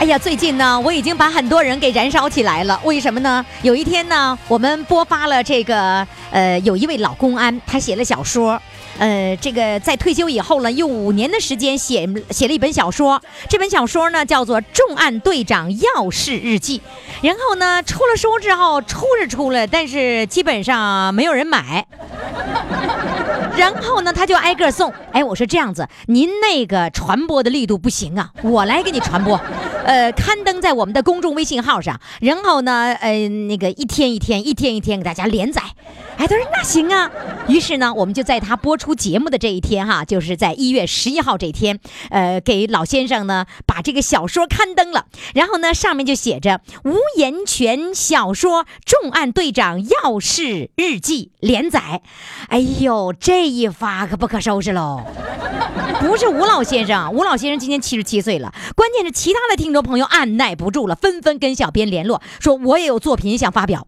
哎呀，最近呢，我已经把很多人给燃烧起来了。为什么呢？有一天呢，我们播发了这个，呃，有一位老公安，他写了小说，呃，这个在退休以后呢，用五年的时间写写了一本小说。这本小说呢，叫做《重案队长要事日记》。然后呢，出了书之后，出是出了，但是基本上没有人买。然后呢，他就挨个送。哎，我说这样子，您那个传播的力度不行啊，我来给你传播。呃，刊登在我们的公众微信号上，然后呢，呃，那个一天一天，一天一天给大家连载。哎，他说那行啊。于是呢，我们就在他播出节目的这一天哈，就是在一月十一号这一天，呃，给老先生呢把这个小说刊登了。然后呢，上面就写着“吴延泉小说重案队长要事日记”连载。哎呦，这一发可不可收拾喽！不是吴老先生，吴老先生今年七十七岁了。关键是其他的听听众朋友按耐不住了，纷纷跟小编联络，说我也有作品想发表。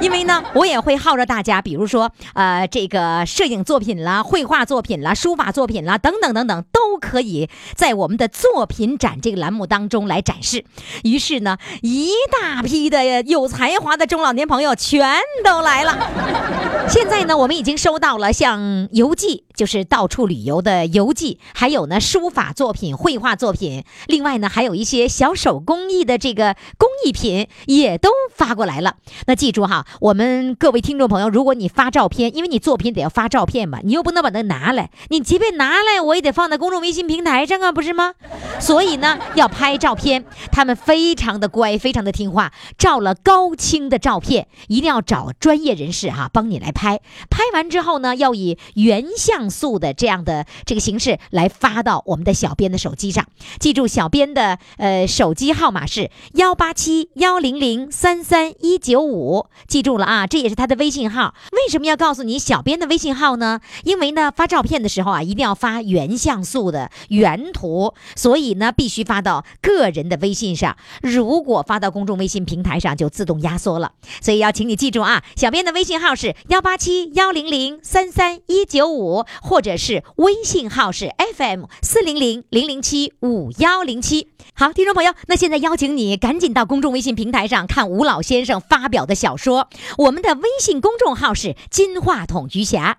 因为呢，我也会号召大家，比如说，呃，这个摄影作品啦、绘画作品啦、书法作品啦，等等等等，都可以在我们的作品展这个栏目当中来展示。于是呢，一大批的有才华的中老年朋友全都来了。现在呢，我们已经收到了像游记，就是到处旅游的游记，还有呢书法作品、绘画作品，另外呢还有一些小手工艺的这个工艺品也都发过来了。那记住哈，我们各位听众朋友，如果你发照片，因为你作品得要发照片嘛，你又不能把它拿来，你即便拿来，我也得放在公众微信平台上啊，不是吗？所以呢，要拍照片，他们非常的乖，非常的听话，照了高清的照片，一定要找专业人士哈帮你来拍。拍完之后呢，要以原像素的这样的这个形式来发到我们的小编的手机上。记住，小编的呃手机号码是幺八七幺零零三三一九五，记住了啊，这也是他的微信号。为什么要告诉你小编的微信号呢？因为呢，发照片的时候啊，一定要发原像素的原图，所以呢，必须发到个人的微信上。如果发到公众微信平台上，就自动压缩了。所以要请你记住啊，小编的微信号是幺八七幺零零三三一九五，或者是微信号是 FM 四零零零零七五幺零七。好，听众朋友，那现在邀请你赶紧到公众微信平台上看吴老先生发表的小说。我们的微信公众号是金话筒余霞。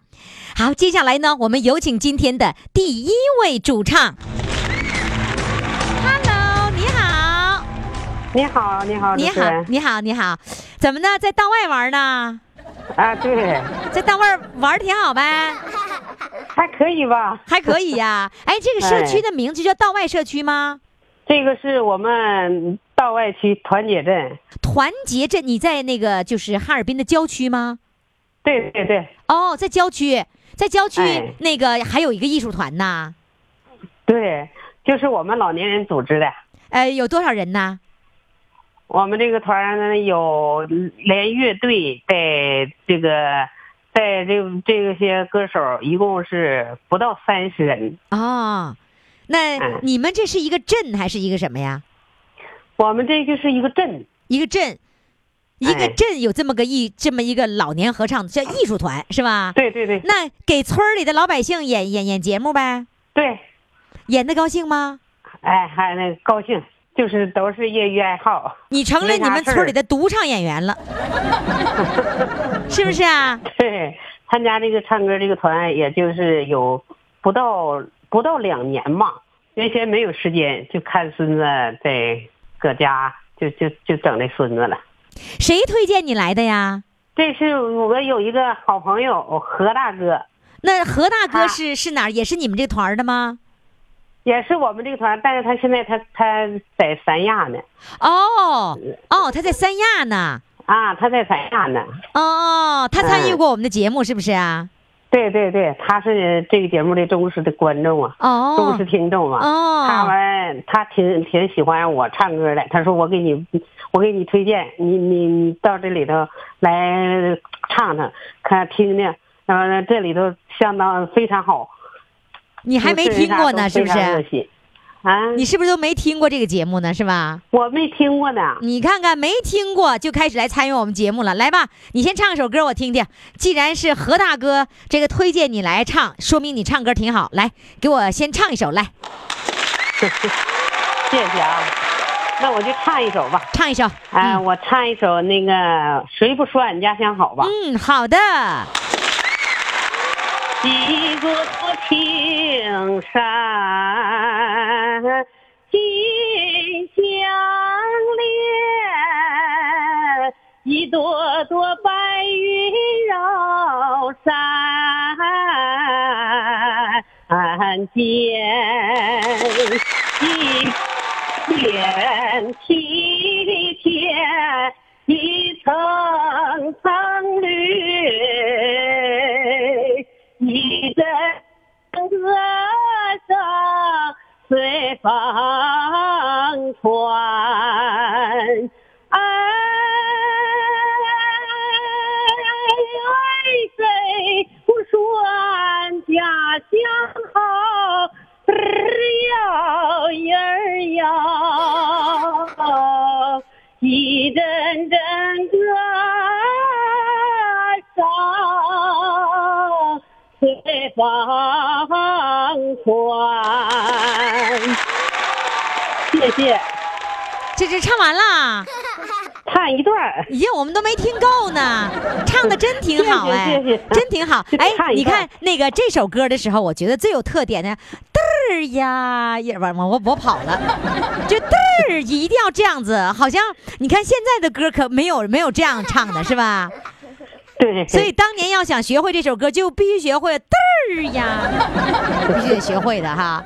好，接下来呢，我们有请今天的第一位主唱。Hello，你好，你好，你好，你好，你好，你好，怎么呢？在道外玩呢？啊，对，在道外玩挺好呗，还可以吧？还可以呀。哎，这个社区的名字叫道外社区吗？这个是我们道外区团结镇。团结镇，你在那个就是哈尔滨的郊区吗？对对对。哦，在郊区，在郊区、哎那个还有一个艺术团呐。对，就是我们老年人组织的。呃，有多少人呢？我们这个团有连乐队带这个带这这些歌手，一共是不到三十人。哦，那嗯你们这是一个镇还是一个什么呀？我们这就是一个镇，一个镇，一个哎镇有这么个艺这么一个老年合唱叫艺术团是吧？对对对那给村儿里的老百姓演演演节目呗，对，演的高兴吗？哎，还那高兴，就是都是业余爱好。你成了你们村里的独唱演员了，是不是啊？对，参加这个唱歌这个团，也就是有不到不到两年嘛。原先没有时间，就看孙子在搁家，就就就整那孙子了。谁推荐你来的呀？这是我有一个好朋友何大哥，那何大哥是是哪儿？也是你们这团儿的吗？也是我们这个团，但是他现在他他在三亚呢，哦哦，他在三亚呢。啊，他在三亚呢。哦，他参与过我们的节目是不是啊？对对对，他是这个节目的忠实的观众啊，忠哦实听众啊。他哦，们他挺挺喜欢我唱歌的，他说我给你，我给你推荐，你你你到这里头来唱唱，看听听，然后这里头相当非常好。你还没听过呢，非常热是？心啊，你是不是都没听过这个节目呢？是吧？我没听过呢。你看看，没听过就开始来参与我们节目了，来吧，你先唱首歌我听听。既然是何大哥这个推荐你来唱，说明你唱歌挺好。来，给我先唱一首，来 谢谢啊，那我就唱一首吧。唱一首。啊，嗯我唱一首那个《谁不说俺家乡好》吧。嗯，好的。一座座青山心相连，一朵朵白云绕山间，一片梯田，一层层绿，一阵歌声随风传。哎，谁不说俺家乡好？儿呀儿呀，一阵阵歌声随风传。这这唱完了，唱一段儿。咦，我们都没听够呢，唱的真挺好哎，谢谢。真挺好。哎你看那个这首歌的时候，我觉得最有特点的，嘚儿呀，也完我我跑了，就嘚儿一定要这样子，好像你看现在的歌可没有没有这样唱的是吧？对，所以当年要想学会这首歌，就必须学会嘚儿呀，必须得学会的哈。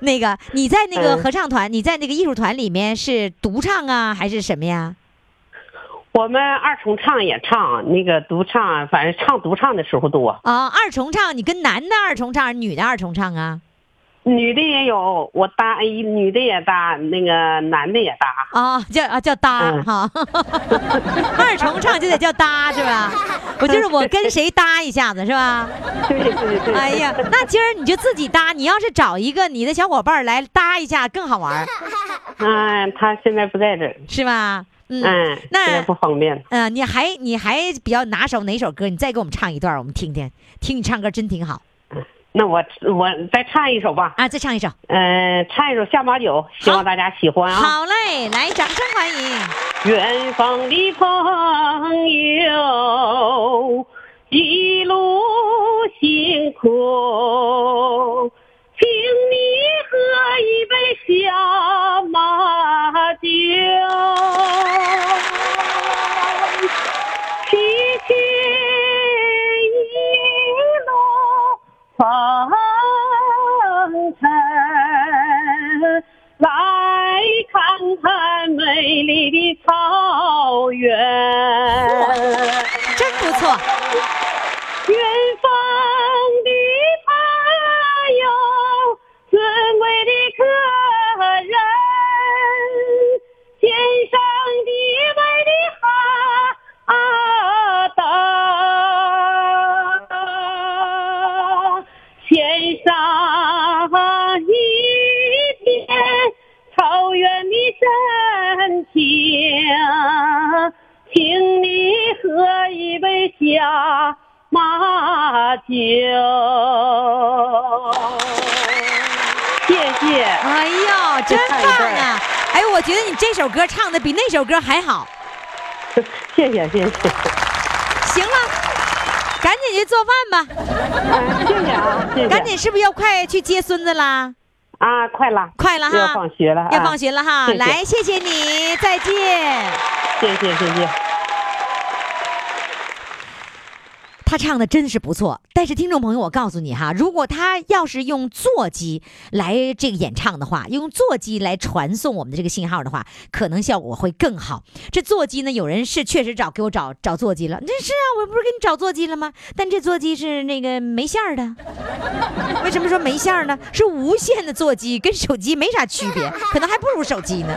那个你在那个嗯合唱团，你在那个艺术团里面是独唱啊，还是什么呀？我们二重唱也唱，那个独唱，反正唱独唱的时候多，啊，二重唱，你跟男的二重唱，女的二重唱啊？女的也有，我搭一女的也搭，那个男的也搭。啊，叫啊叫搭嗯哈，二重唱就得叫搭是吧？我就是我跟谁搭一下子是吧？对对对。哎呀，那今儿你就自己搭，你要是找一个你的小伙伴来搭一下更好玩儿，嗯，他现在不在这儿，是吧？嗯，嗯，那不方便。嗯，你还你还比较拿手哪首歌？你再给我们唱一段，我们听听。听你唱歌真挺好那我我再唱一首吧，啊！再唱一首。嗯、唱一首《下马酒》，希望大家喜欢啊。好嘞，来，掌声欢迎。远方的朋友，一路辛苦，请你喝一杯下马看看美丽的草原，真不错，远方情，请你喝一杯下马酒。谢谢。哎呦，真棒啊！哎，我觉得你这首歌唱的比那首歌还好。谢谢谢谢，行了，赶紧去做饭吧。啊谢谢啊，谢谢。赶紧，是不是要快去接孙子啦？啊，快了，快了哈，要放学了，要啊放学了哈。谢谢来，谢谢你，再见。谢谢谢谢。他唱的真是不错，但是听众朋友，我告诉你哈，如果他要是用座机来这个演唱的话，用座机来传送我们的这个信号的话，可能效果会更好。这座机呢，有人是确实找给我找找座机了，那是啊，我不是给你找座机了吗？但这座机是那个没线儿的。为什么说没线儿呢？是无线的座机，跟手机没啥区别，可能还不如手机呢。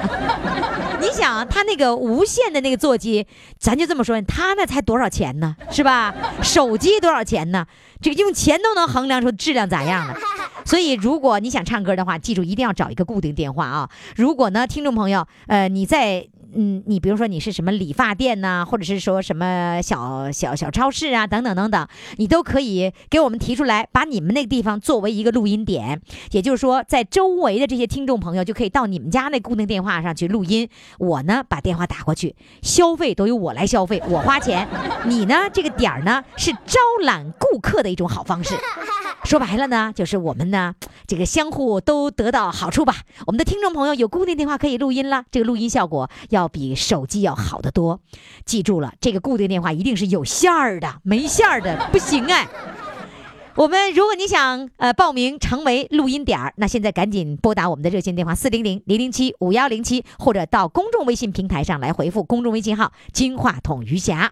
你想，他那个无线的那个座机，咱就这么说，他那才多少钱呢？是吧？手手机多少钱呢？这个用钱都能衡量出质量咋样了。所以，如果你想唱歌的话，记住一定要找一个固定电话啊。如果呢，听众朋友，呃，你在。嗯，你比如说你是什么理发店呐、或者是说什么小小小超市啊，等等等等，你都可以给我们提出来，把你们那个地方作为一个录音点。也就是说，在周围的这些听众朋友就可以到你们家那固定电话上去录音，我呢把电话打过去，消费都由我来消费，我花钱。你呢这个点儿呢是招揽顾客的的一种好方式。说白了呢，就是我们呢，这个相互都得到好处吧。我们的听众朋友有固定电话可以录音了，这个录音效果要比手机要好得多。记住了，这个固定电话一定是有线儿的，没线儿的不行哎。我们如果你想呃报名成为录音点儿，那现在赶紧拨打我们的热线电话四零零零零七五幺零七，或者到公众微信平台上来回复公众微信号“金话筒余霞”。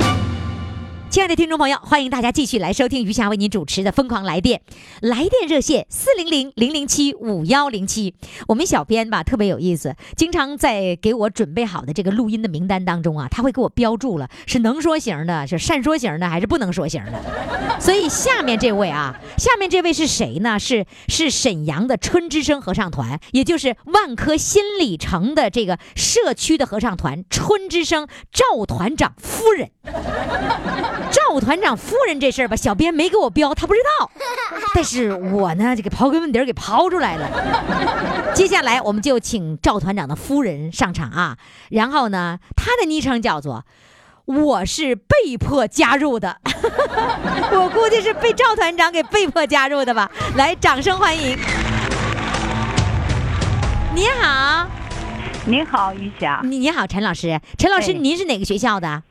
亲爱的听众朋友，欢迎大家继续来收听余霞为您主持的《疯狂来电》，来电热线四零零零零七五幺零七。我们小编吧特别有意思，经常在给我准备好的这个录音的名单当中啊，他会给我标注了是能说型的，是善说型的，还是不能说型的。所以下面这位啊，下面这位是谁呢？是是沈阳的春之声合唱团，也就是万科新里程的这个社区的合唱团春之声赵团长夫人。赵团长夫人这事儿吧，小编没给我标，他不知道。但是我呢，就给刨根问底儿给刨出来了。接下来我们就请赵团长的夫人上场啊。然后呢，她的昵称叫做“我是被迫加入的”，我估计是被赵团长给被迫加入的吧。来，掌声欢迎。你好，你好，于霞，你你好，陈老师，陈老师，哎您是哪个学校的？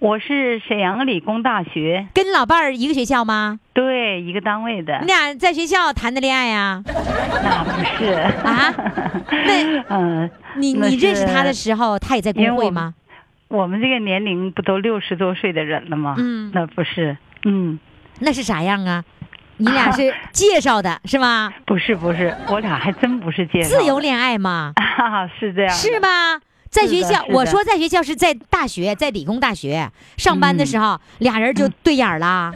我是沈阳理工大学，跟老伴儿一个学校吗？对，一个单位的你。俩在学校谈的恋爱呀、那不是啊？那嗯，你你认识他的时候，他也在工因为我会吗？我们这个年龄不都六十多岁的人了吗？嗯那不是，嗯，那是啥样啊？你俩是 介绍的是吗？不是不是，我俩还真不是介绍的。自由恋爱吗，啊，是这样，是吧？在学校，我说在学校是在大学，在理工大学上班的时候，俩人就对眼儿了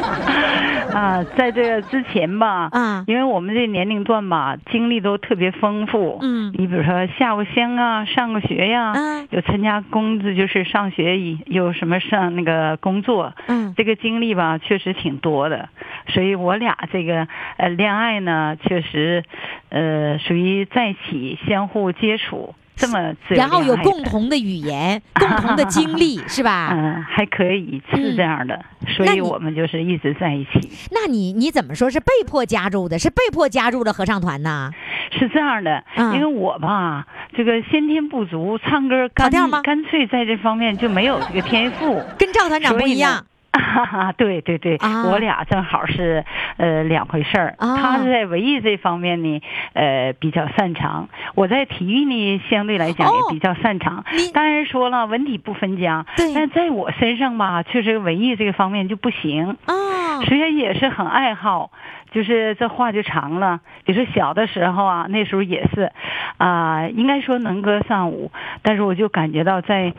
啊，在这个之前吧，啊。因为我们这年龄段吧，经历都特别丰富。嗯你比如说下过乡啊，上过学呀、嗯有参加工作，就是上学以有什么上那个工作，嗯这个经历吧，确实挺多的。所以我俩这个呃恋爱呢，确实呃属于在一起相互接触这么自由然后有共同的语言，共同的经历，是吧？嗯还可以嗯是这样的，所以我们就是一直在一起。那你你怎么说是被迫加入的？是被迫加入的合唱团呢？是这样的，嗯因为我吧，这个先天不足，唱歌干跑调吗干脆在这方面就没有这个天赋。跟赵团长不一样。对对对，啊。我俩正好是呃两回事儿。啊。他是在文艺这方面呢，呃比较擅长；我在体育呢，相对来讲哦。也比较擅长。你当然说了，文体不分家，对。但在我身上吧，确实文艺这个方面就不行。啊，虽然也是很爱好，就是这话就长了。比如说小的时候啊，那时候也是，啊、应该说能歌善舞，但是我就感觉到在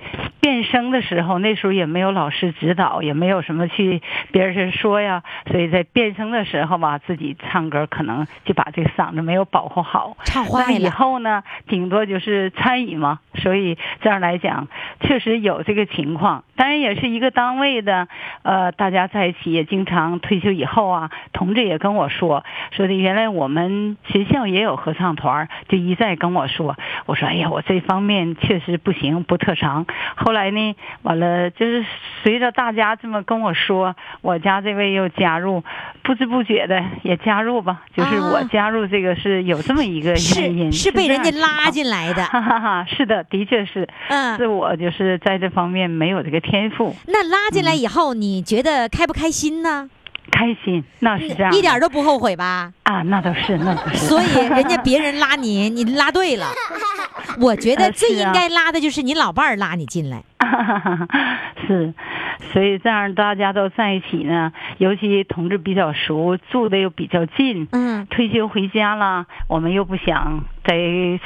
变声的时候，那时候也没有老师指导，也没有什么去别人说呀，所以在变声的时候吧，自己唱歌可能就把这个嗓子没有保护好。唱那么以。后呢，顶多就是参与嘛，所以这样来讲，确实有这个情况。当然也是一个单位的，呃，大家在一起也经常退休以后啊，同志也跟我说，说的原来我们学校也有合唱团，就一再跟我说，我说哎呀，我这方面确实不行，不特长。后来呢，完了就是随着大家这么跟我说，我家这位又加入，不知不觉的也加入吧。就是我啊加入这个是有这么一个原因，是是被人家拉。进来的。哈哈哈，是的，的确是，嗯是我就是在这方面没有这个天赋，那拉进来以后，你觉得开不开心呢？开心那是这样，一点都不后悔吧？啊，那倒是，那倒是。所以人家别人拉你，你拉对了。我觉得最应该拉的就是你老伴儿拉你进来。是，所以这样大家都在一起呢，尤其同志比较熟，住的又比较近，嗯，退休回家了，我们又不想在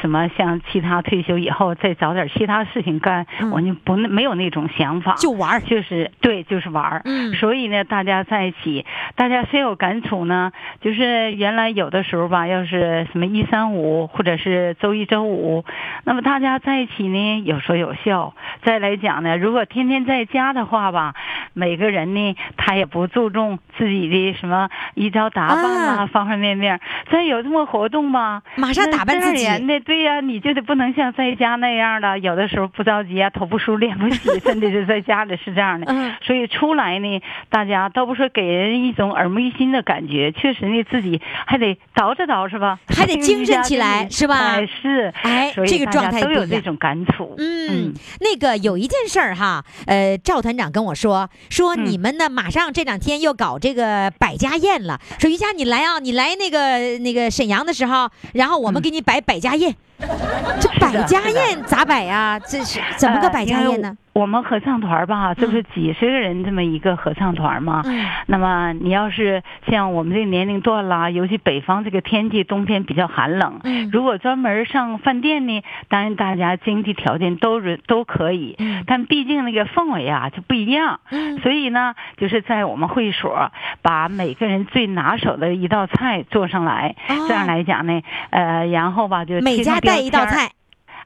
什么像其他退休以后再找点其他事情干，嗯我就不没有那种想法，就玩儿。就是对，就是玩儿。嗯所以呢，大家在一起，大家深有感触呢？就是原来有的时候吧，要是什么一三五或者是周一周五，那么大家在一起呢，有说有笑。再来讲呢，如果天天在家的话吧，每个人呢，他也不注重自己的什么衣着打扮啊，啊。方方面面。再有这么活动吧，马上打扮自己。那对呀、你就得不能像在家那样了，有的时候不着急啊，头不梳脸不洗，真的是在家里是这样的。嗯。所以出来呢，大家倒不是给人一种耳目一新的感觉，确实呢，自己还得捯饬捯饬吧，还得精神起来是吧？哎，是，哎所以大这个状态都有这种感触。嗯，那个有一件事儿哈，呃，赵团长跟我说，说嗯。你们呢马上这两天又搞这个百家宴了，说于佳你来啊，你来那个那个沈阳的时候，然后我们给你摆百家宴。这百家宴咋摆呀？这是怎么个百家宴呢？我们合唱团吧，这不是几十个人这么一个合唱团吗？嗯那么你要是像我们这个年龄段啦，尤其北方这个天气，冬天比较寒冷，嗯如果专门上饭店呢，当然大家经济条件都是都可以，嗯但毕竟那个氛围啊就不一样。嗯所以呢，就是在我们会所把每个人最拿手的一道菜做上来，哦这样来讲呢，呃，然后吧就每家带一道菜。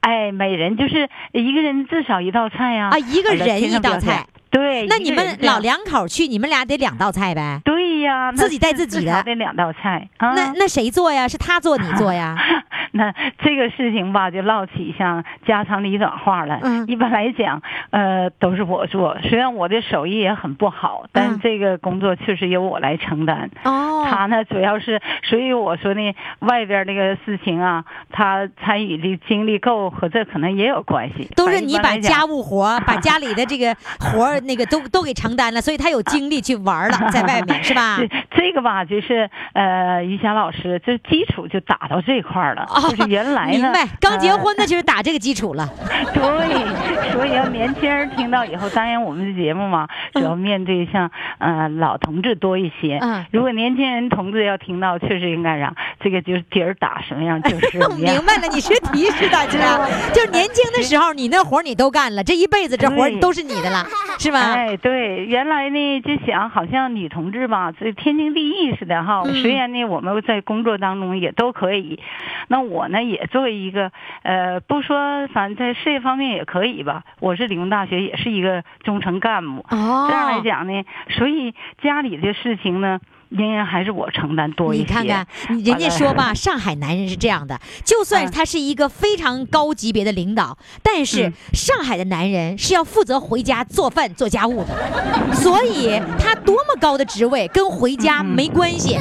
哎，每人就是一个人至少一道菜呀、啊，一个人一道菜。对，那你们老两口去，你们俩得两道菜呗？对呀，自己带自己的得两道菜啊。那那谁做呀？是他做你做呀？那这个事情吧，就唠起像家长里短话了。嗯一般来讲，呃，都是我做。虽然我的手艺也很不好，但嗯这个工作确实由我来承担。哦，他呢，主要是，所以我说呢，外边那个事情啊，他参与的精力够，和这可能也有关系。都是你把家务活、把家里的这个活儿那个都都给承担了，所以他有精力去玩了，在外面是吧？这这个吧，就是呃，于霞老师，这基础就打到这块儿了。哦就是原来呢，明白，刚结呃婚的就是打这个基础了。对，所以要年轻人听到以后，当然我们的节目嘛，主要面对像呃老同志多一些。嗯如果年轻人同志要听到，确实应该让这个就是底儿打什么样就是 样。明白了，你是提示大家，就是年轻的时候你那活你都干了，这一辈子这活都是你的了，是吧？哎，对，原来呢就想好像女同志吧，这天经地义似的哈。嗯虽然呢我们在工作当中也都可以，那我呢也作为一个呃，不说反正在事业方面也可以吧。我是理工大学也是一个中层干部，哦，这样来讲呢，所以家里的事情呢，仍然还是我承担多一些。你看看，人家说吧，上海男人是这样的，就算嗯他是一个非常高级别的领导，但是嗯上海的男人是要负责回家做饭做家务的，所以他多么高的职位跟回家嗯没关系。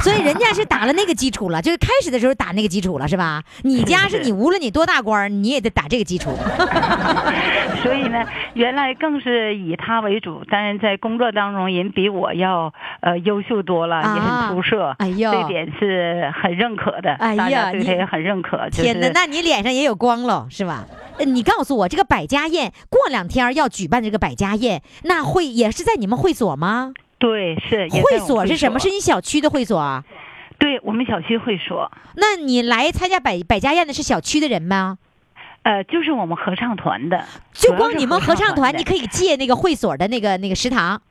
所以人家是打了那个基础了，就是开始的时候打那个基础了，是吧？你家是是你无论你多大官儿，你也得打这个基础。所以呢，原来更是以他为主，但是在工作当中，人比我要呃优秀多了，也啊很出色。哎呦这点是很认可的，哎呀大家对他你也很认可。就是、天哪，那你脸上也有光了，是吧？呃你告诉我，这个百家宴过两天要举办这个百家宴，那会也是在你们会所吗？对是会所是什么？是你小区的会所啊？对我们小区会所，那你来参加百百家宴的是小区的人吗？呃，就是我们合唱团的，就光你们合唱团，你可以借那个会所的那个那个食堂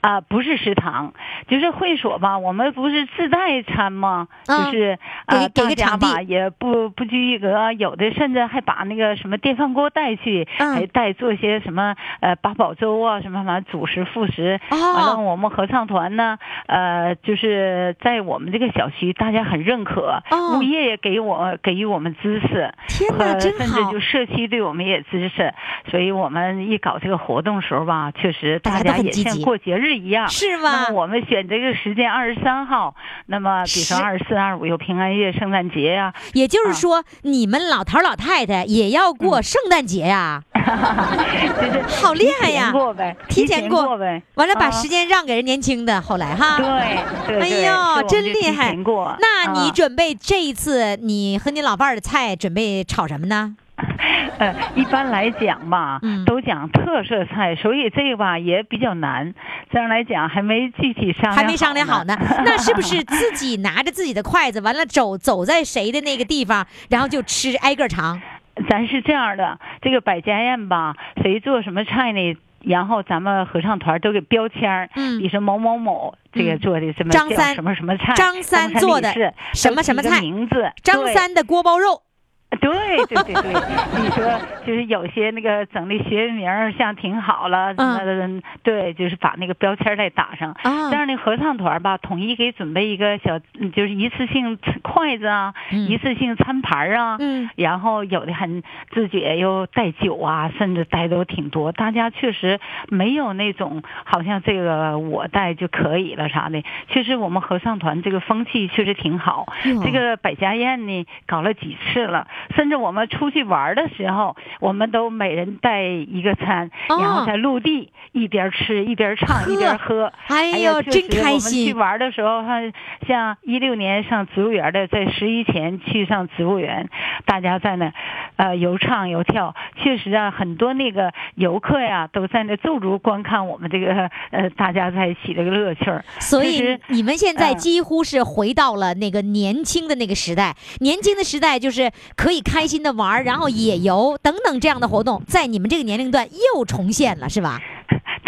啊、不是食堂，就是会所吧，我们不是自带餐吗？嗯就是给呃，大家吧也不不拘一格，有的甚至还把那个什么电饭锅带去，嗯还带做些什么呃八宝粥啊，什么什么主食副食。哦完了，我们合唱团呢，呃，就是在我们这个小区，大家很认可，哦物业也给我给予我们支持，天哪，呃真好甚至就！社区对我们也支持，所以我们一搞这个活动时候吧，确实大家也像过节日一样。是那吗么？我们选这个时间二十三号，那么比如说二十四、二十五有平安夜、圣诞节呀、也就是啊说，你们老头老太太也要嗯过圣诞节呀？就是好厉害呀提前过呗，提前过过呗。完了，把啊时间让给人年轻的，后来哈。对对对，哎呦真厉害。那你啊准备这一次你和你老伴儿的菜准备炒什么呢？呃，一般来讲吧，嗯都讲特色菜，所以这个吧也比较难。这样来讲还没具体商量，还没商量好呢。那是不是自己拿着自己的筷子，完了走走在谁的那个地方，然后就吃，挨个尝？咱是这样的，这个百家宴吧，谁做什么菜呢？然后咱们合唱团都给标签儿，嗯比如说某某某这个嗯做的什么张三什么什么菜，张三三做的什么什么菜名字，张三的锅包肉，对对对对，你说就是有些那个整的学名儿像挺好了，什么的，对，就是把那个标签儿再打上。啊这样的合唱团吧，统一给准备一个小，嗯就是一次性筷子啊，嗯一次性餐盘儿啊，嗯然后有的很自觉又带酒啊，甚至带都挺多。大家确实没有那种好像这个我带就可以了啥的。确实我们合唱团这个风气确实挺好。哟这个百家宴呢搞了几次了，甚至我们出去玩的时候，我们都每人带一个餐，哦然后在陆地一边吃一边唱一边喝。哎呀呦，真开心我们去心！玩的时候，像像一六年上植物园的，在十一前去上植物园，大家在那，呃，游唱游跳，确实啊，很多那个游客呀，都在那驻足观看我们这个 呃，大家在一起这个乐趣儿。所以你们现在嗯几乎是回到了那个年轻的那个时代，年轻的时代就是可可以开心的玩，然后野游等等这样的活动，在你们这个年龄段又重现了，是吧？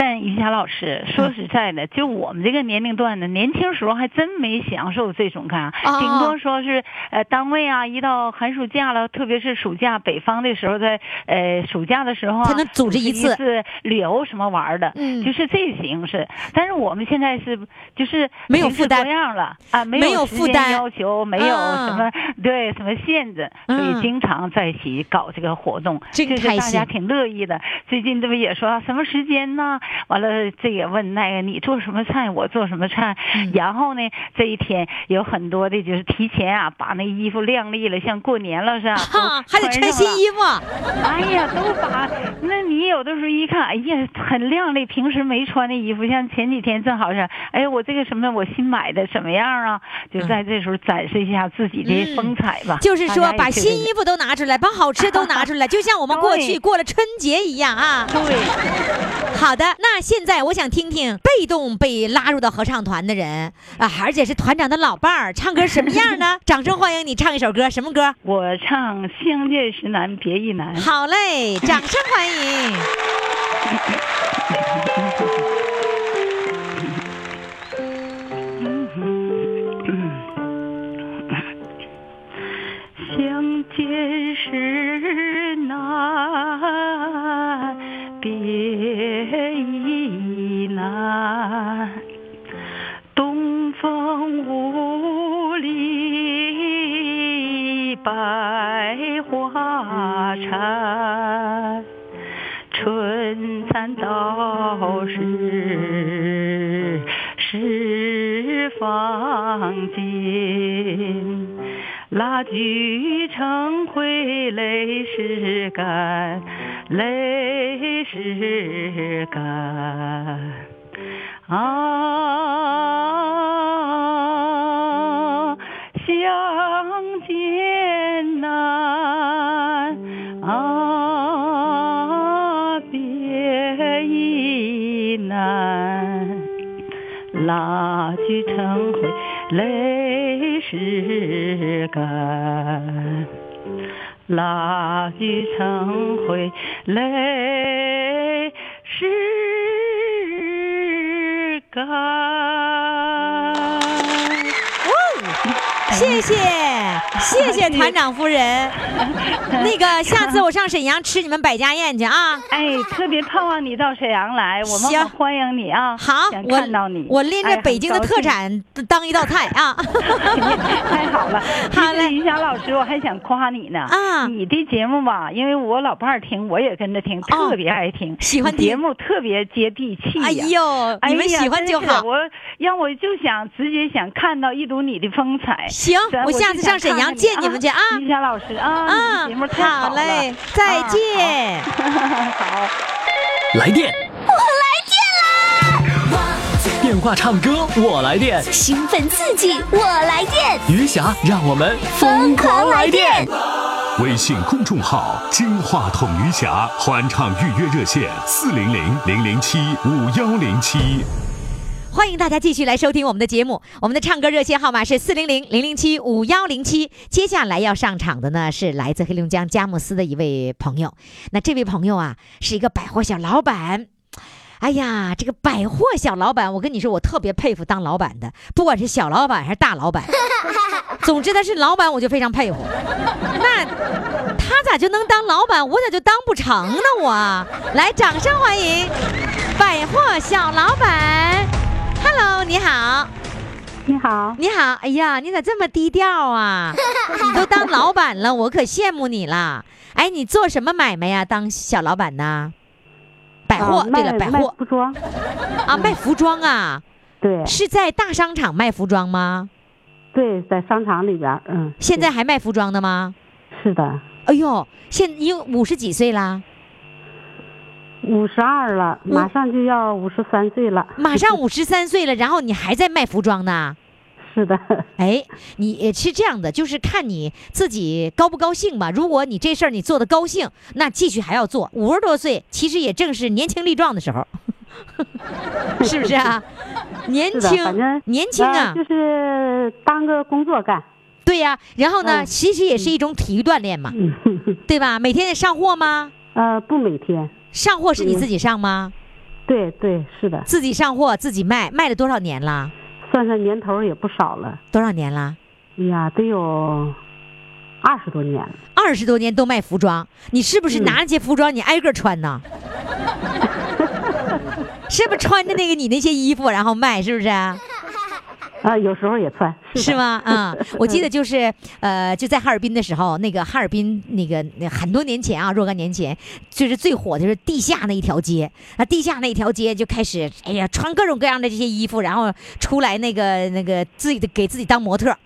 但于霞老师说实在的，就我们这个年龄段呢，年轻时候还真没享受这种看，哦顶多说是呃单位啊，一到寒暑假了，特别是暑假，北方的时候，在呃暑假的时候啊，才能组织一一次次旅游什么玩儿的，嗯。就是这形式。但是我们现在是就是没有负担。样了啊，没没有负担。要求，没有嗯。什么、对什么限制，所嗯以经常在一起搞这个活动，真就是大家挺乐意的。最近这不也说啊什么时间呢？完了，这也问那个你做什么菜，我做什么菜。嗯然后呢，这一天有很多的就是提前啊，把那衣服晾丽了，像过年了似的，哈，还得穿穿新衣服。哎呀，都把那你有的时候一看，哎呀，很靓丽，平时没穿的衣服，像前几天正好是，哎，我这个什么我新买的什么样啊？就在这时候展示一下自己的风采吧。嗯就是说，把新衣服都拿出来，把好吃的都拿出来，就像我们过去 过了春节一样啊。对。好的，那现在我想听听被动被拉入到合唱团的人啊，而且是团长的老伴儿，唱歌什么样呢？掌声欢迎你唱一首歌，什么歌？我唱《相见时难别亦难》。好嘞，掌声欢迎。相见时难，别亦难。东风无力百花残，春蚕到时十方尽。蜡炬成灰泪始干，泪始干。啊，相见难，啊，别亦难。蜡炬成灰泪是干，蜡炬成灰泪始干。谢谢谢谢团长夫人。那个下次我上沈阳吃你们百家宴去啊。哎，特别盼望你到沈阳来，我们好欢迎你啊！好，想我看到你，我拎着哎北京的特，产当一道菜啊。太好了。好嘞于霞老师，我还想夸你呢。啊你的节目吧，因为我老伴儿听，我也跟着听，哦特别爱听，喜欢听节目特别接地气呀。哎呦，你们喜欢就好。我让我就想直接想看到一睹你的风采。行，我下次上沈阳见你们去啊。于霞老师啊，啊节目太好嘞，再啊见。好。来电，我来电啦！电话唱歌，我来电。兴奋刺激，我来电，余霞，让我们疯狂来电！微信公众号“金话筒余霞”欢唱预约热线：四零零零零七五幺零七。欢迎大家继续来收听我们的节目，我们的唱歌热线号码是四零零零零七五幺零七。接下来要上场的呢是来自黑龙江佳木斯的一位朋友，那这位朋友啊是一个百货小老板。哎呀，这个百货小老板，我跟你说，我特别佩服当老板的，不管是小老板还是大老板，总之他是老板，我就非常佩服。那他咋就能当老板，我咋就当不成呢？我来，掌声欢迎百货小老板。Hello，你好，你好，你好。哎呀，你咋这么低调啊？你都当老板了，我可羡慕你了。哎，你做什么买卖呀？当小老板呢？百货，啊对了，百货服装，啊，卖服装啊，对是在大商场卖服装吗？对，在商场里边儿，嗯，现在还卖服装的吗？是的，哎呦，现你有五十几岁啦，五十二了，马上就要五十三岁了，马上五十三岁了，然后你还在卖服装呢？是的，哎，你呃是这样的，就是看你自己高不高兴吧。如果你这事儿你做的高兴，那继续还要做。五十多岁，其实也正是年轻力壮的时候，是不是啊？年，轻反正，年轻啊呃，就是当个工作干，对呀、然后呢，嗯其实也是一种体育锻炼嘛，嗯，对吧？每天得上货吗？呃，不每天，上货是你嗯自己上吗？对对，是的，自己上货，自己卖，卖了多少年了？算算年头也不少了，多少年了？哎呀，得有二十多年了，二十多年都卖服装，你是不是嗯拿那些服装你挨个穿呢？是不是穿着那个你那些衣服然后卖？是不是啊？啊，有时候也穿，的？是吗？啊、我记得就是呃，就在哈尔滨的时候，那个哈尔滨那个那很多年前啊，若干年前，就是最火的就是地下那一条街，啊，地下那一条街就开始，哎呀，穿各种各样的这些衣服，然后出来那个那个自己的给自己当模特儿，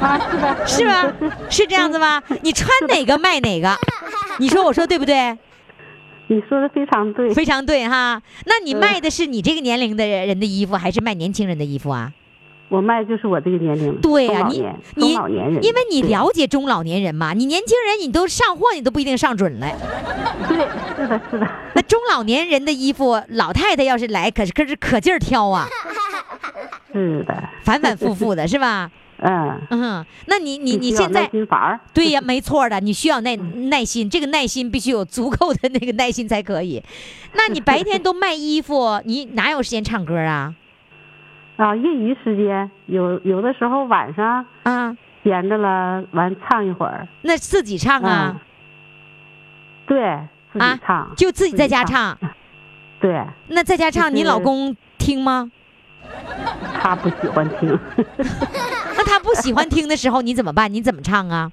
啊，是的，是吧？是这样子吗？你穿哪个卖哪个，你说我说对不对？你说的非常对，非常对哈。那你嗯卖的是你这个年龄的人的衣服，还是卖年轻人的衣服啊？我卖就是我这个年龄，对呀、你中老年你中老年人，因为你了解中老年人嘛，你年轻人你都上货，你都不一定上准了。对，是的，是的，那中老年人的衣服，老太太要是来，可是可是可劲儿挑啊，是的，反反复复的是吧？嗯，嗯，那你你你现在对呀，没错的，你需要耐耐心，这个耐心必须有足够的那个耐心才可以。那你白天都卖衣服，你哪有时间唱歌啊？啊，业余时间有有的时候晚上啊，闲着了，完唱一会儿，那自己唱啊嗯，对，自己啊唱，就自己在家唱。对那在家唱，你老公听吗？他不喜欢听，那他不喜欢听的时候，你怎么办？你怎么唱啊？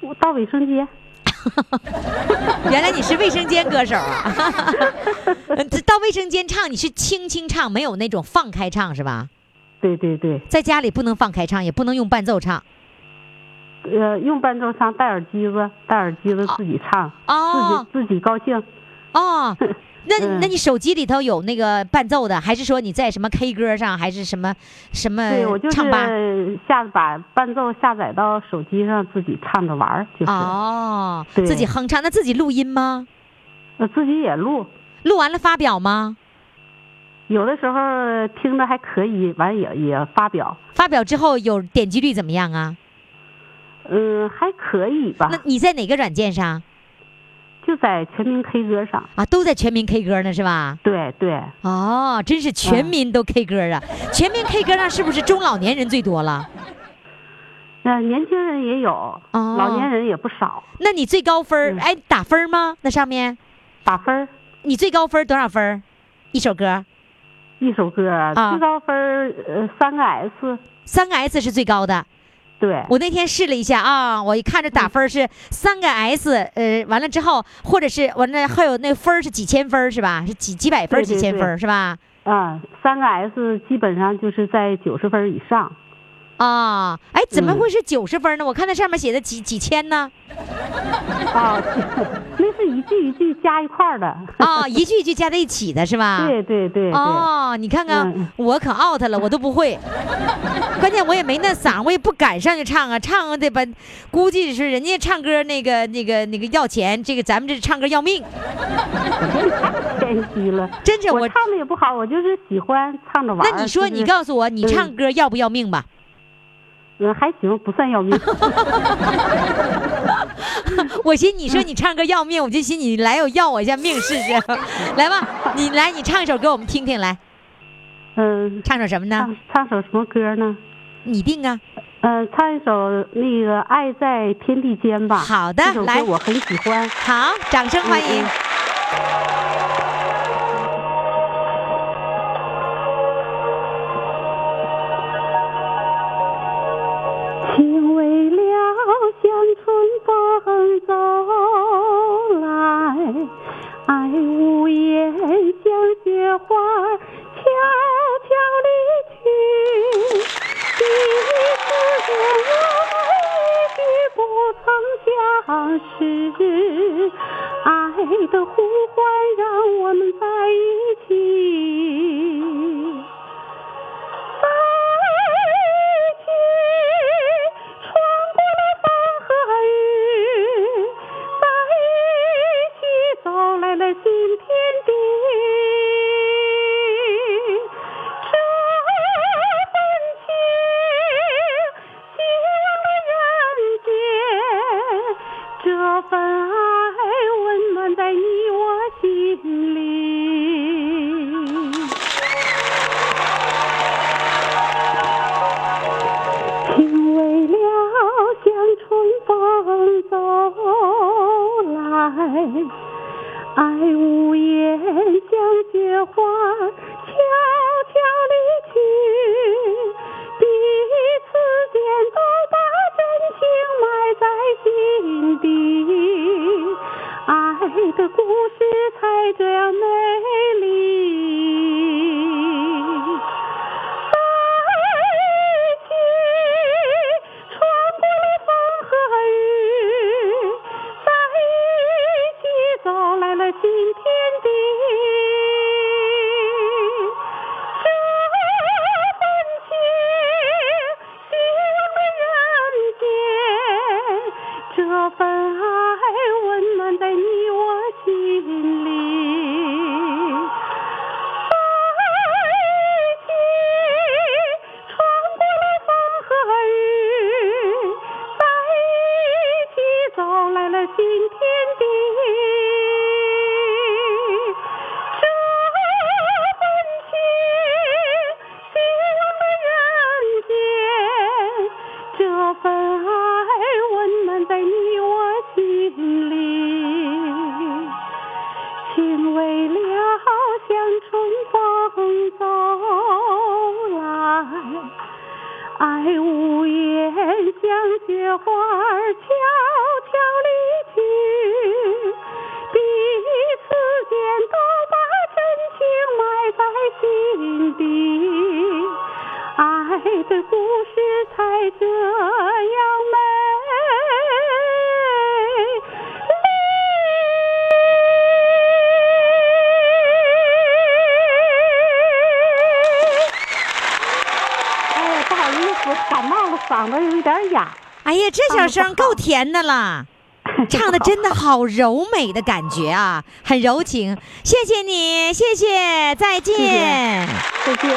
我到卫生间，原来你是卫生间歌手啊！到卫生间唱，你是轻轻唱，没有那种放开唱是吧？对对对，在家里不能放开唱，也不能用伴奏唱。呃，用伴奏唱，戴耳机子，戴耳机子自己唱，哦自己自己高兴，哦，那嗯那你手机里头有那个伴奏的，还是说你在什么 K 歌上，还是什么什么对我就唱吧？是下把伴奏下载到手机上，自己唱着玩儿，就是，哦，对自己哼唱，那自己录音吗？呃自己也录，录完了发表吗？有的时候听着还可以，完也也发表，发表之后有点击率怎么样啊？嗯，还可以吧那，你在哪个软件上？就在全民 K 歌上。啊，都在全民 K 歌呢，是吧？对对，哦，真是全民都 K 歌啊！全民 K 歌上是不是中老年人最多了？呃，年轻人也有，哦老年人也不少。那你最高分嗯哎打分吗？那上面打分你最高分多少分？一首歌一首歌最高分儿呃三个 S。三个 S 是最高的。对，我那天试了一下啊，我一看这打分是三个 S，呃，完了之后，或者是完了还有那分儿是几千分是吧？是几几百分儿对对几千分是吧？啊，三个 S 基本上就是在九十分以上。啊，哎，怎么嗯会是九十分呢？我看那上面写的几几千呢？啊，那是一句一句加一块儿的。啊，一句一句加在一起的是吧？对对对对。哦，你看看嗯我可 out 了，我都不会。关键我也没那嗓，我也不敢上去唱啊，唱得把，估计是人家唱歌那个那个那个要钱，这个咱们这唱歌要命，太谦虚了，真是我。我唱的也不好，我就是喜欢唱着玩。那你说，你告诉我，你嗯唱歌要不要命吧？嗯还行，不算要命。我寻你说你唱歌要命，我就寻你来我要我一下命试试。来吧，你来，你唱一首歌我们听听，来嗯，唱首什么呢唱？首什么歌呢？你定啊。嗯，唱一首那个《爱在天地间》吧。好的来我很喜欢。好，掌声欢迎。走来，爱无言像雪花悄悄离去。彼此间我们一句不曾相识，爱的呼唤让我们在一起。走甜的啦，唱的真的好柔美的感觉啊，很柔情。谢谢你，谢谢，再见。再见。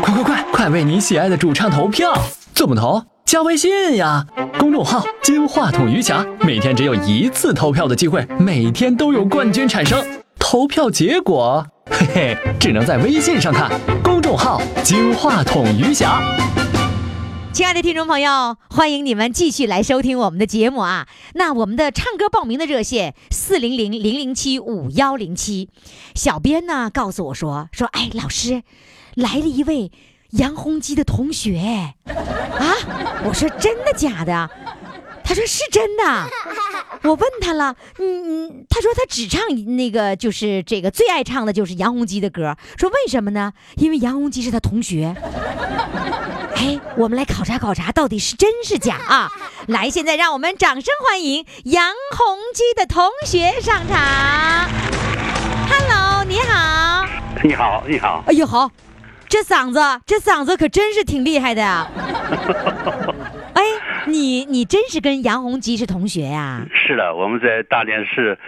快 快快，快为你喜爱的主唱投票！怎么投？加微信呀，公众号“金话筒余霞”，每天只有一次投票的机会，每天都有冠军产生。投票结果，嘿嘿，只能在微信上看。公众号“金话筒余霞”。亲爱的听众朋友，欢迎你们继续来收听我们的节目啊！那我们的唱歌报名的热线四零零零零七五幺零七，小编呢告诉我说说，哎，老师，来了一位杨洪基的同学，啊，我说真的假的？他说是真的。我问他了，嗯嗯，他说他只唱那个，就是这个最爱唱的就是杨洪基的歌。说为什么呢？因为杨洪基是他同学。哎，我们来考察考察，到底是真是假啊？来，现在让我们掌声欢迎杨洪基的同学上场。Hello，你好。你好，你好。哎呦好，这嗓子，这嗓子可真是挺厉害的呀。哎，你你真是跟杨洪基是同学呀？是的，我们在大连市，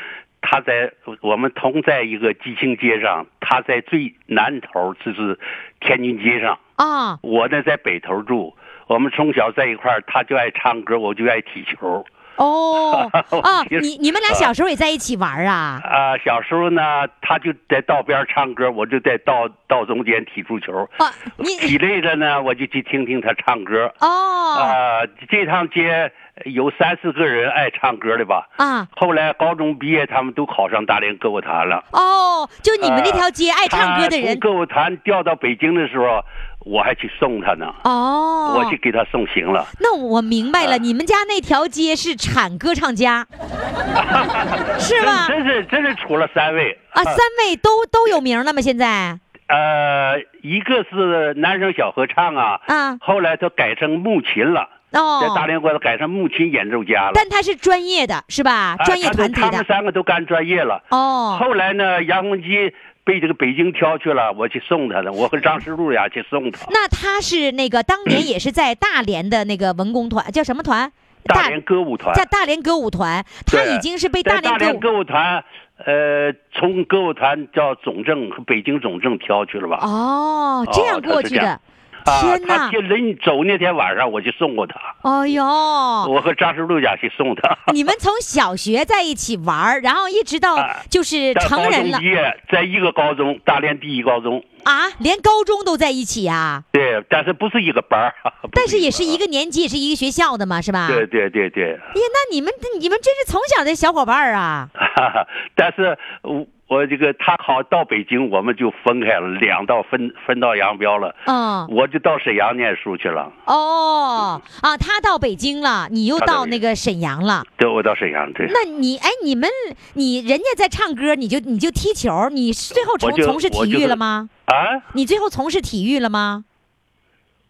他在我们同在一个吉庆街上，他在最南头，就是天津街上。啊，我呢在北头住，我们从小在一块儿，他就爱唱歌，我就爱踢球。哦 啊，你你们俩小时候也在一起玩啊？啊，小时候呢，他就在道边唱歌，我就在道道中间踢足球。啊，你踢累了呢，我就去听听他唱歌。哦啊，这趟街有三四个人爱唱歌的吧？啊后来高中毕业，他们都考上大连歌舞团了。哦，就你们那条街爱唱歌的人从歌舞团调到北京的时候，我还去送他呢。哦，我去给他送行了。那我明白了，你们家那条街是产歌唱家，是吧？真真是真是出了三位啊，三位都都有名了吗？现在呃，一个是男声小合唱啊，啊后来他改成木琴了，在大哦，连国改成木琴演奏家了。但他是专业的，是吧？啊专业他团体他们。三个都干专业了。哦后来呢，杨洪基被这个北京挑去了，我去送他的，我和张世禄呀去送他。那他是那个当年也是在大连的那个文工团，叫什么团？大连歌舞团在大连歌舞团，他已经是被大连歌舞团，呃，从歌舞团叫总政和北京总政挑去了吧？哦，这样过去的。啊，天哪他！去临走那天晚上，我去送过他，哎呦，我和张世禄家去送他。你们从小学在一起玩儿，然后一直到啊就是成人了中毕业，在一个高中，大连第一高中。啊，连高中都在一起呀、对，但是不是一个班 但是也是一个个年级，也是一个学校的嘛，是吧？对。对对对哎呀，那你们你们真是从小的小伙伴儿啊！哈哈，但是我我这个他好到北京，我们就分开了，两道分分道扬镳了。嗯，我就到沈阳念书去了，哦，啊，他到北京了，你又到那个沈阳了。对，我到沈阳对。那你哎，你们你人家在唱歌，你就你就踢球，你最后从从事体育了吗？啊，你最后从事体育了吗？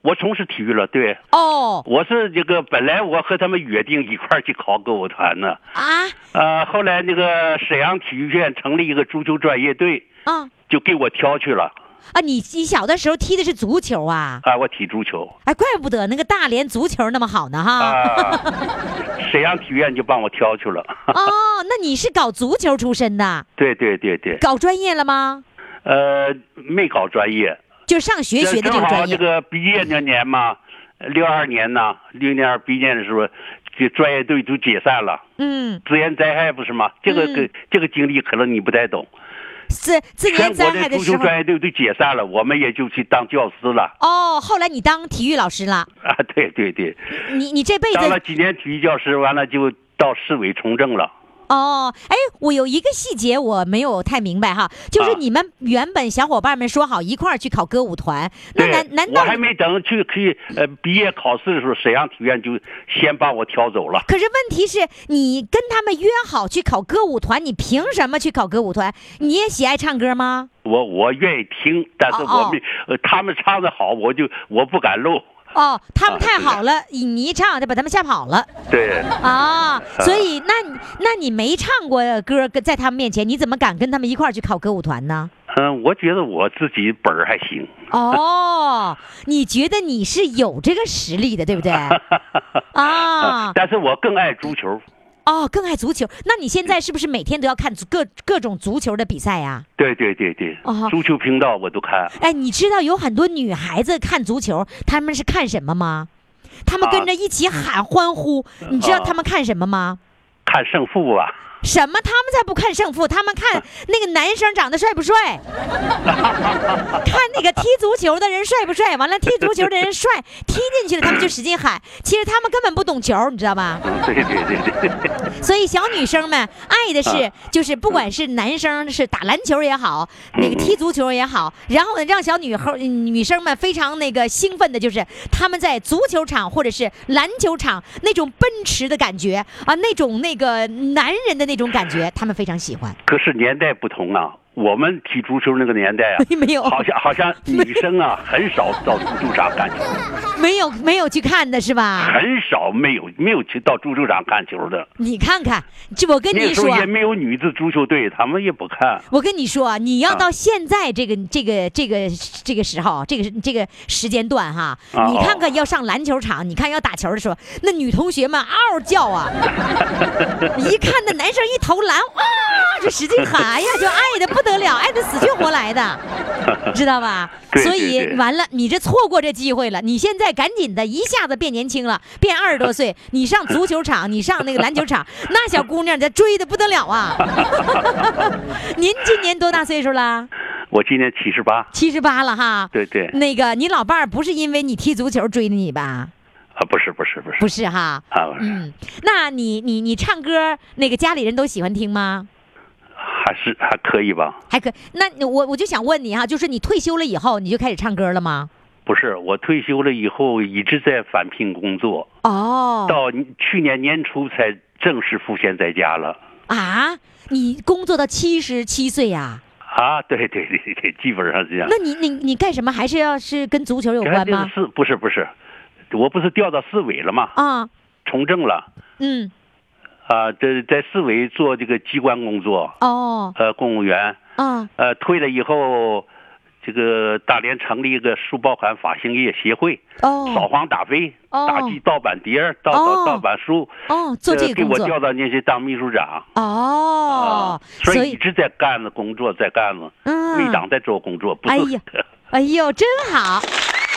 我从事体育了，对，哦。我是这个本来我和他们约定一块儿去考歌舞团呢，啊？呃，后来那个沈阳体育院成立一个足球专业队，啊就给我挑去了，啊！你你小的时候踢的是足球啊？啊，我踢足球，哎，怪不得那个大连足球那么好呢哈。啊，沈阳体育院就帮我挑去了，哦，那你是搞足球出身的，对对对对，搞专业了吗？呃，没搞专业，就上学学的这个专业这。个毕业那年嘛，六二年呐，六年毕业的时候，这专业队都解散了，嗯，自然灾害不是吗？这个嗯这个经历可能你不太懂。是自然灾害的时候。球专业队都解散了，我们也就去当教师了。哦，后来你当体育老师了，啊，对对对，你你这辈子当了子几年体育教师，完了就到市委从政了。哦，哎，我有一个细节我没有太明白哈，就是啊你们原本小伙伴们说好一块儿去考歌舞团，那难难道我还没等去去呃毕业考试的时候，沈阳体院就先把我挑走了。可是问题是你跟他们约好去考歌舞团，你凭什么去考歌舞团？你也喜爱唱歌吗？我我愿意听，但是哦哦我没、呃他们唱的好，我就我不敢露。哦，他们太好了，你你一唱就把他们吓跑了对，啊！所以那你那你没唱过歌，跟在他们面前，你怎么敢跟他们一块儿去考歌舞团呢？嗯，我觉得我自己本儿还行。哦，你觉得你是有这个实力的，对不对？啊，但是我更爱足球。哦，更爱足球。那你现在 是不是每天都要看各各种足球的比赛呀、对对对对，哦足球频道我都看。哎，你知道有很多女孩子看足球，她们是看什么吗？她们跟着一起喊欢呼。你知道啊他们看什么吗？看胜负啊，什么？他们才不看胜负，他们看那个男生长得帅不帅，看那个踢足球的人帅不帅。完了，踢足球的人帅，踢进去了，他们就使劲喊。其实他们根本不懂球，你知道吧？嗯，对对对对对，所以小女生们爱的是啊，就是不管是男生是打篮球也好，那个踢足球也好，然后呢，让小女后女生们非常那个兴奋的，就是他们在足球场或者是篮球场那种奔驰的感觉啊，那种那个男人的那那种感觉，他们非常喜欢。可是年代不同啊，我们踢足球那个年代啊，没有好像好像 女生啊很少到足球场看球，没有没有去看的是吧？很少没有没有去到足球场看球的。你看看，这我跟你说。也没有女子足球队，他们也不看。我跟你说啊，你要啊到现在这个、这个这个这个时候，这个这个时间段哈，啊你看看要上篮球场，你看要打球的时候，那女同学们嗷嗷叫啊，一看那男生一投篮，哇，就使劲喊，哎呀，就爱的不得了，爱的死去活来的，知道吧？所以完了，你这错过这机会了，你现在赶紧的，一下子变年轻了，变二十多岁，你上足球场，你上那个篮球场，那小姑娘这追的不得了啊！您今年多大岁数了？我今年七十八，七十八了哈。对对，那个，你老伴儿不是因为你踢足球追的你吧？啊，不是不是不是不是哈。啊，嗯，那你你你唱歌，那个家里人都喜欢听吗？还是还可以吧？还可，那我我就想问你哈，就是你退休了以后，你就开始唱歌了吗？不是，我退休了以后一直在返聘工作，哦，到去年年初才正式赋闲在家了。啊，你工作到七十七岁呀、啊，对对对对，基本上是这样。那你你你干什么？还是要是跟足球有关吗？是不是不是，我不是调到市委了吗？啊，从政了嗯，啊，这在市委做这个机关工作，哦，呃，公务员，啊，呃，退了以后，这个大连成立一个书报刊发行业协会，哦。扫哦，黄打非，哦。打击盗版碟儿、盗哦。盗盗版书，哦，做这呃给我调到那些当秘书长。哦啊，所所以以一直在干着工作，在干着，嗯。为党在做工作，不是。哎呀哎呦，真好，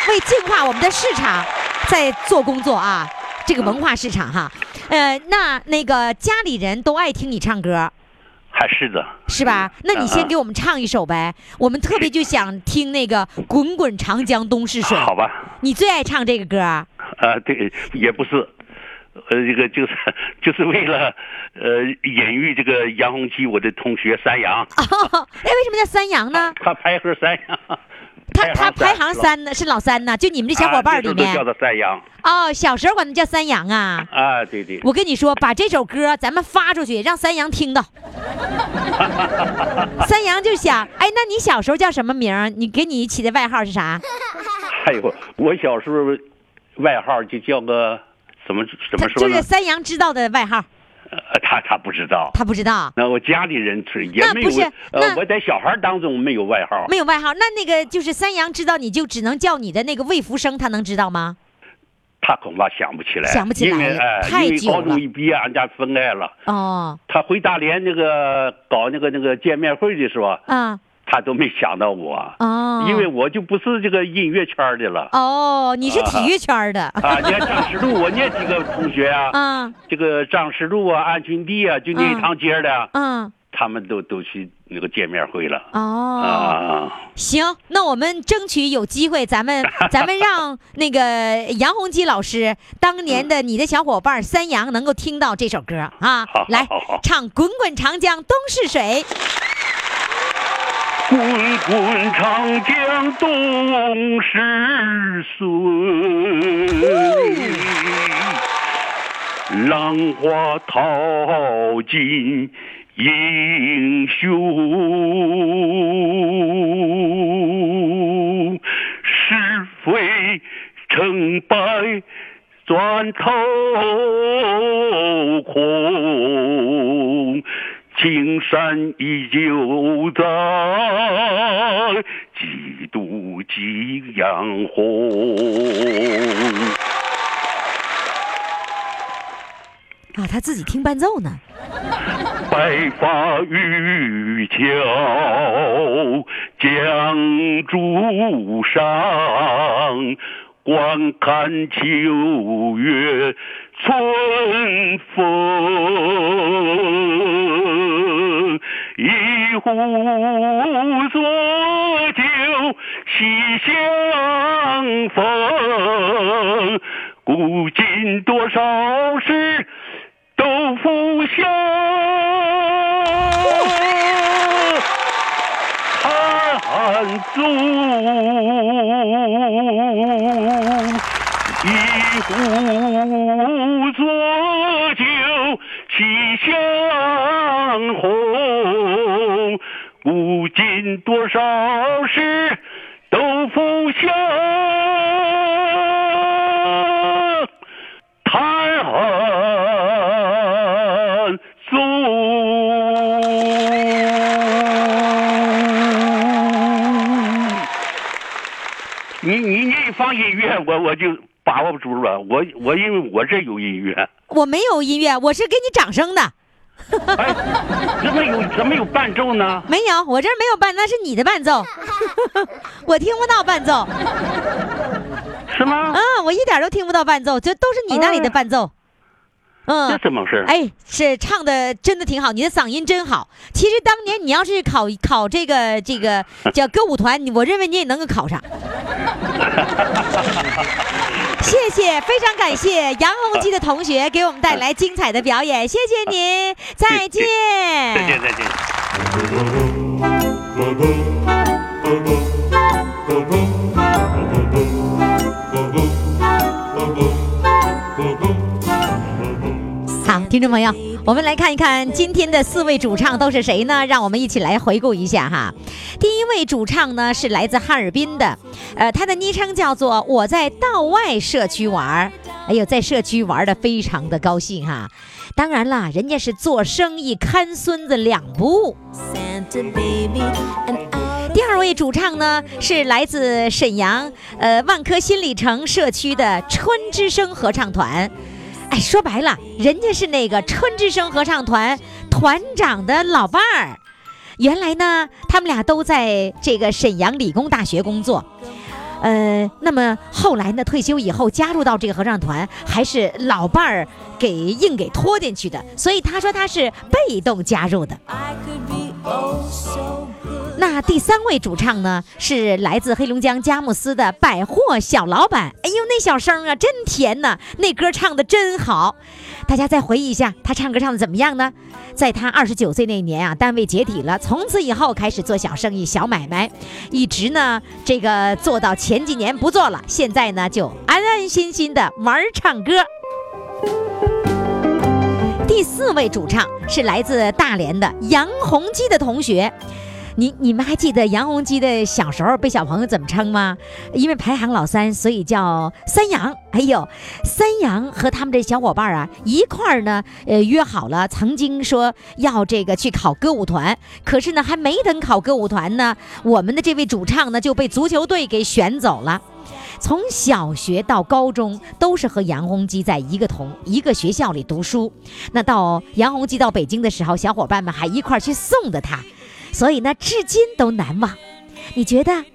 为净化我们的市场在做工作啊，这个文化市场哈。呃，那那个家里人都爱听你唱歌，还是的，是吧？那你先嗯给我们唱一首呗，我们特别就想听那个《滚滚长江东逝水》。好吧，你最爱唱这个歌啊？啊，对，也不是，呃，这个就是就是为了呃隐喻这个杨洪基我的同学山羊，哦，哎，为什么叫三阳呢？他排行山羊，他他排行三呢，是老三呢，就你们这小伙伴里面啊叫他三羊哦，小时候管他叫三阳啊。啊，对对，我跟你说，把这首歌咱们发出去，让三阳听到。三阳就想，哎，那你小时候叫什么名儿？你给你起的外号是啥？哎呦我小时候外号就叫个怎么怎他就是么说呢？三阳知道的外号，呃 他他不知道。他不知道，那我家里人是也没有那不是，呃那，我在小孩当中没有外号，没有外号。那那个就是三阳知道，你就只能叫你的那个魏福生，他能知道吗？他恐怕想不起来，想不起来因为哎，因为高中一毕业，俺家分开了。哦，他回大连那个搞那个那个见面会的时候，啊，他都没想到我，哦，因为我就不是这个音乐圈的了。哦，你是体育圈的。啊，你看张世禄，我念几个同学啊，嗯，这个张世禄啊、安群帝啊，就那一趟街的，嗯，他们都都去那个见面会了。哦，啊，行，那我们争取有机会，咱们 咱们让那个杨洪基老师当年的你的小伙伴三阳能够听到这首歌啊。来唱《滚滚长江东逝水》。滚滚长江东逝水，浪花淘尽英雄，是非成败转头空。青山依旧在，几度夕阳红。啊，他自己听伴奏呢。白发渔樵江渚上，观看秋月春风，一壶浊酒喜相逢。古今多少事，都付笑。汉中，壶浊酒喜相逢。古今多少事，都付笑。叹汉中。你你你放音乐，我我就把握不住了。我我因为我这有音乐，我没有音乐，我是给你掌声的。哎，怎么有怎么有伴奏呢？没有，我这儿没有伴，那是你的伴奏，我听不到伴奏。是吗？嗯，我一点都听不到伴奏，这都是你那里的伴奏。嗯，这怎么回事？哎，是唱的真的挺好，你的嗓音真好。其实当年你要是考考这个这个叫歌舞团，你我认为你也能够考上。谢谢，非常感谢杨洪基的同学给我们带来精彩的表演，谢谢您，再见。再见再见。好，听众朋友，我们来看一看今天的四位主唱都是谁呢？让我们一起来回顾一下哈。第一位主唱呢是来自哈尔滨的，呃，他的昵称叫做“我在道外社区玩儿”，哎呦，在社区玩的非常的高兴哈。当然啦，人家是做生意看孙子两不误。第二位主唱呢是来自沈阳呃万科新里程社区的春之声合唱团。说白了，人家是那个春之声合唱团团长的老伴儿。原来呢，他们俩都在这个沈阳理工大学工作。呃，那么后来呢，退休以后加入到这个合唱团，还是老伴儿给硬给拖进去的。所以他说他是被动加入的。那第三位主唱呢，是来自黑龙江佳木斯的百货小老板。哎呦，那小声啊，真甜呐！那歌唱的真好。大家再回忆一下，他唱歌唱的怎么样呢？在他二十九岁那年啊，单位解体了，从此以后开始做小生意、小买卖，一直呢这个做到前几年不做了，现在呢就安安心心的玩儿唱歌。第四位主唱是来自大连的杨洪基的同学。你你们还记得杨洪基的小时候被小朋友怎么称吗？因为排行老三，所以叫三杨。哎呦，三杨和他们这小伙伴啊一块儿呢，呃，约好了，曾经说要这个去考歌舞团。可是呢，还没等考歌舞团呢，我们的这位主唱呢就被足球队给选走了。从小学到高中都是和杨洪基在一个同一个学校里读书。那到杨洪基到北京的时候，小伙伴们还一块儿去送的他。所以呢，至今都难忘。你觉得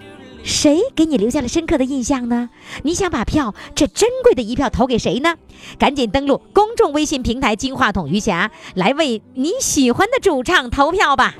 谁给你留下了深刻的印象呢？你想把票这珍贵的一票投给谁呢？赶紧登录公众微信平台“金话筒余霞”，来为你喜欢的主唱投票吧。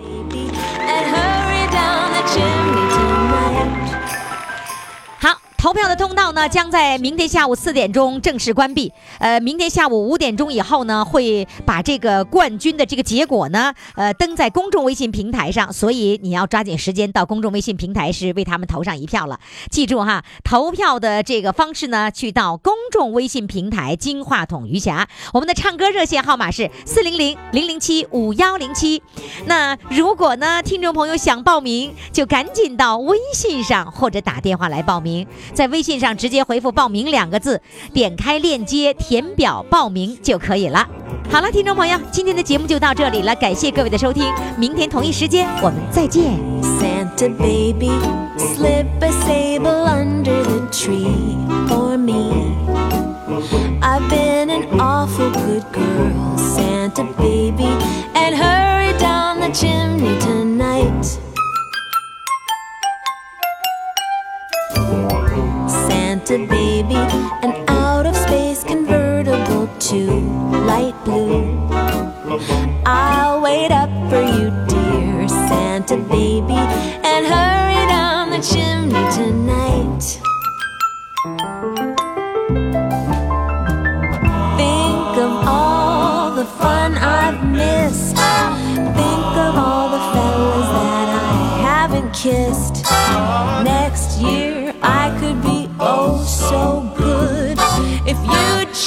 投票的通道呢，将在明天下午四点钟正式关闭。呃，明天下午五点钟以后呢，会把这个冠军的这个结果呢，呃，登在公众微信平台上。所以你要抓紧时间到公众微信平台是为他们投上一票了。记住哈，投票的这个方式呢，去到公众微信平台“金话筒余霞”，我们的唱歌热线号码是四零零零零七五幺零七。那如果呢，听众朋友想报名，就赶紧到微信上或者打电话来报名。在微信上直接回复“报名”两个字，点开链接填表报名就可以了。好了，听众朋友，今天的节目就到这里了，感谢各位的收听，明天同一时间我们再见。Santa baby, slip a sable under the tree for me. I've been an awful good girl, Santa baby, and hurry a baby.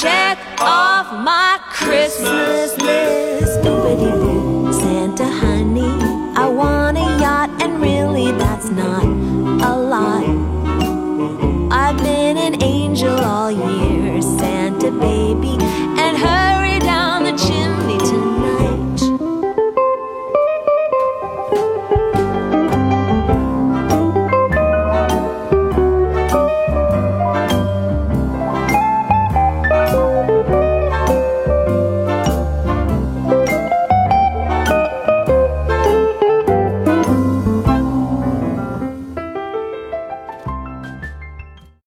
Check off my Christmas list.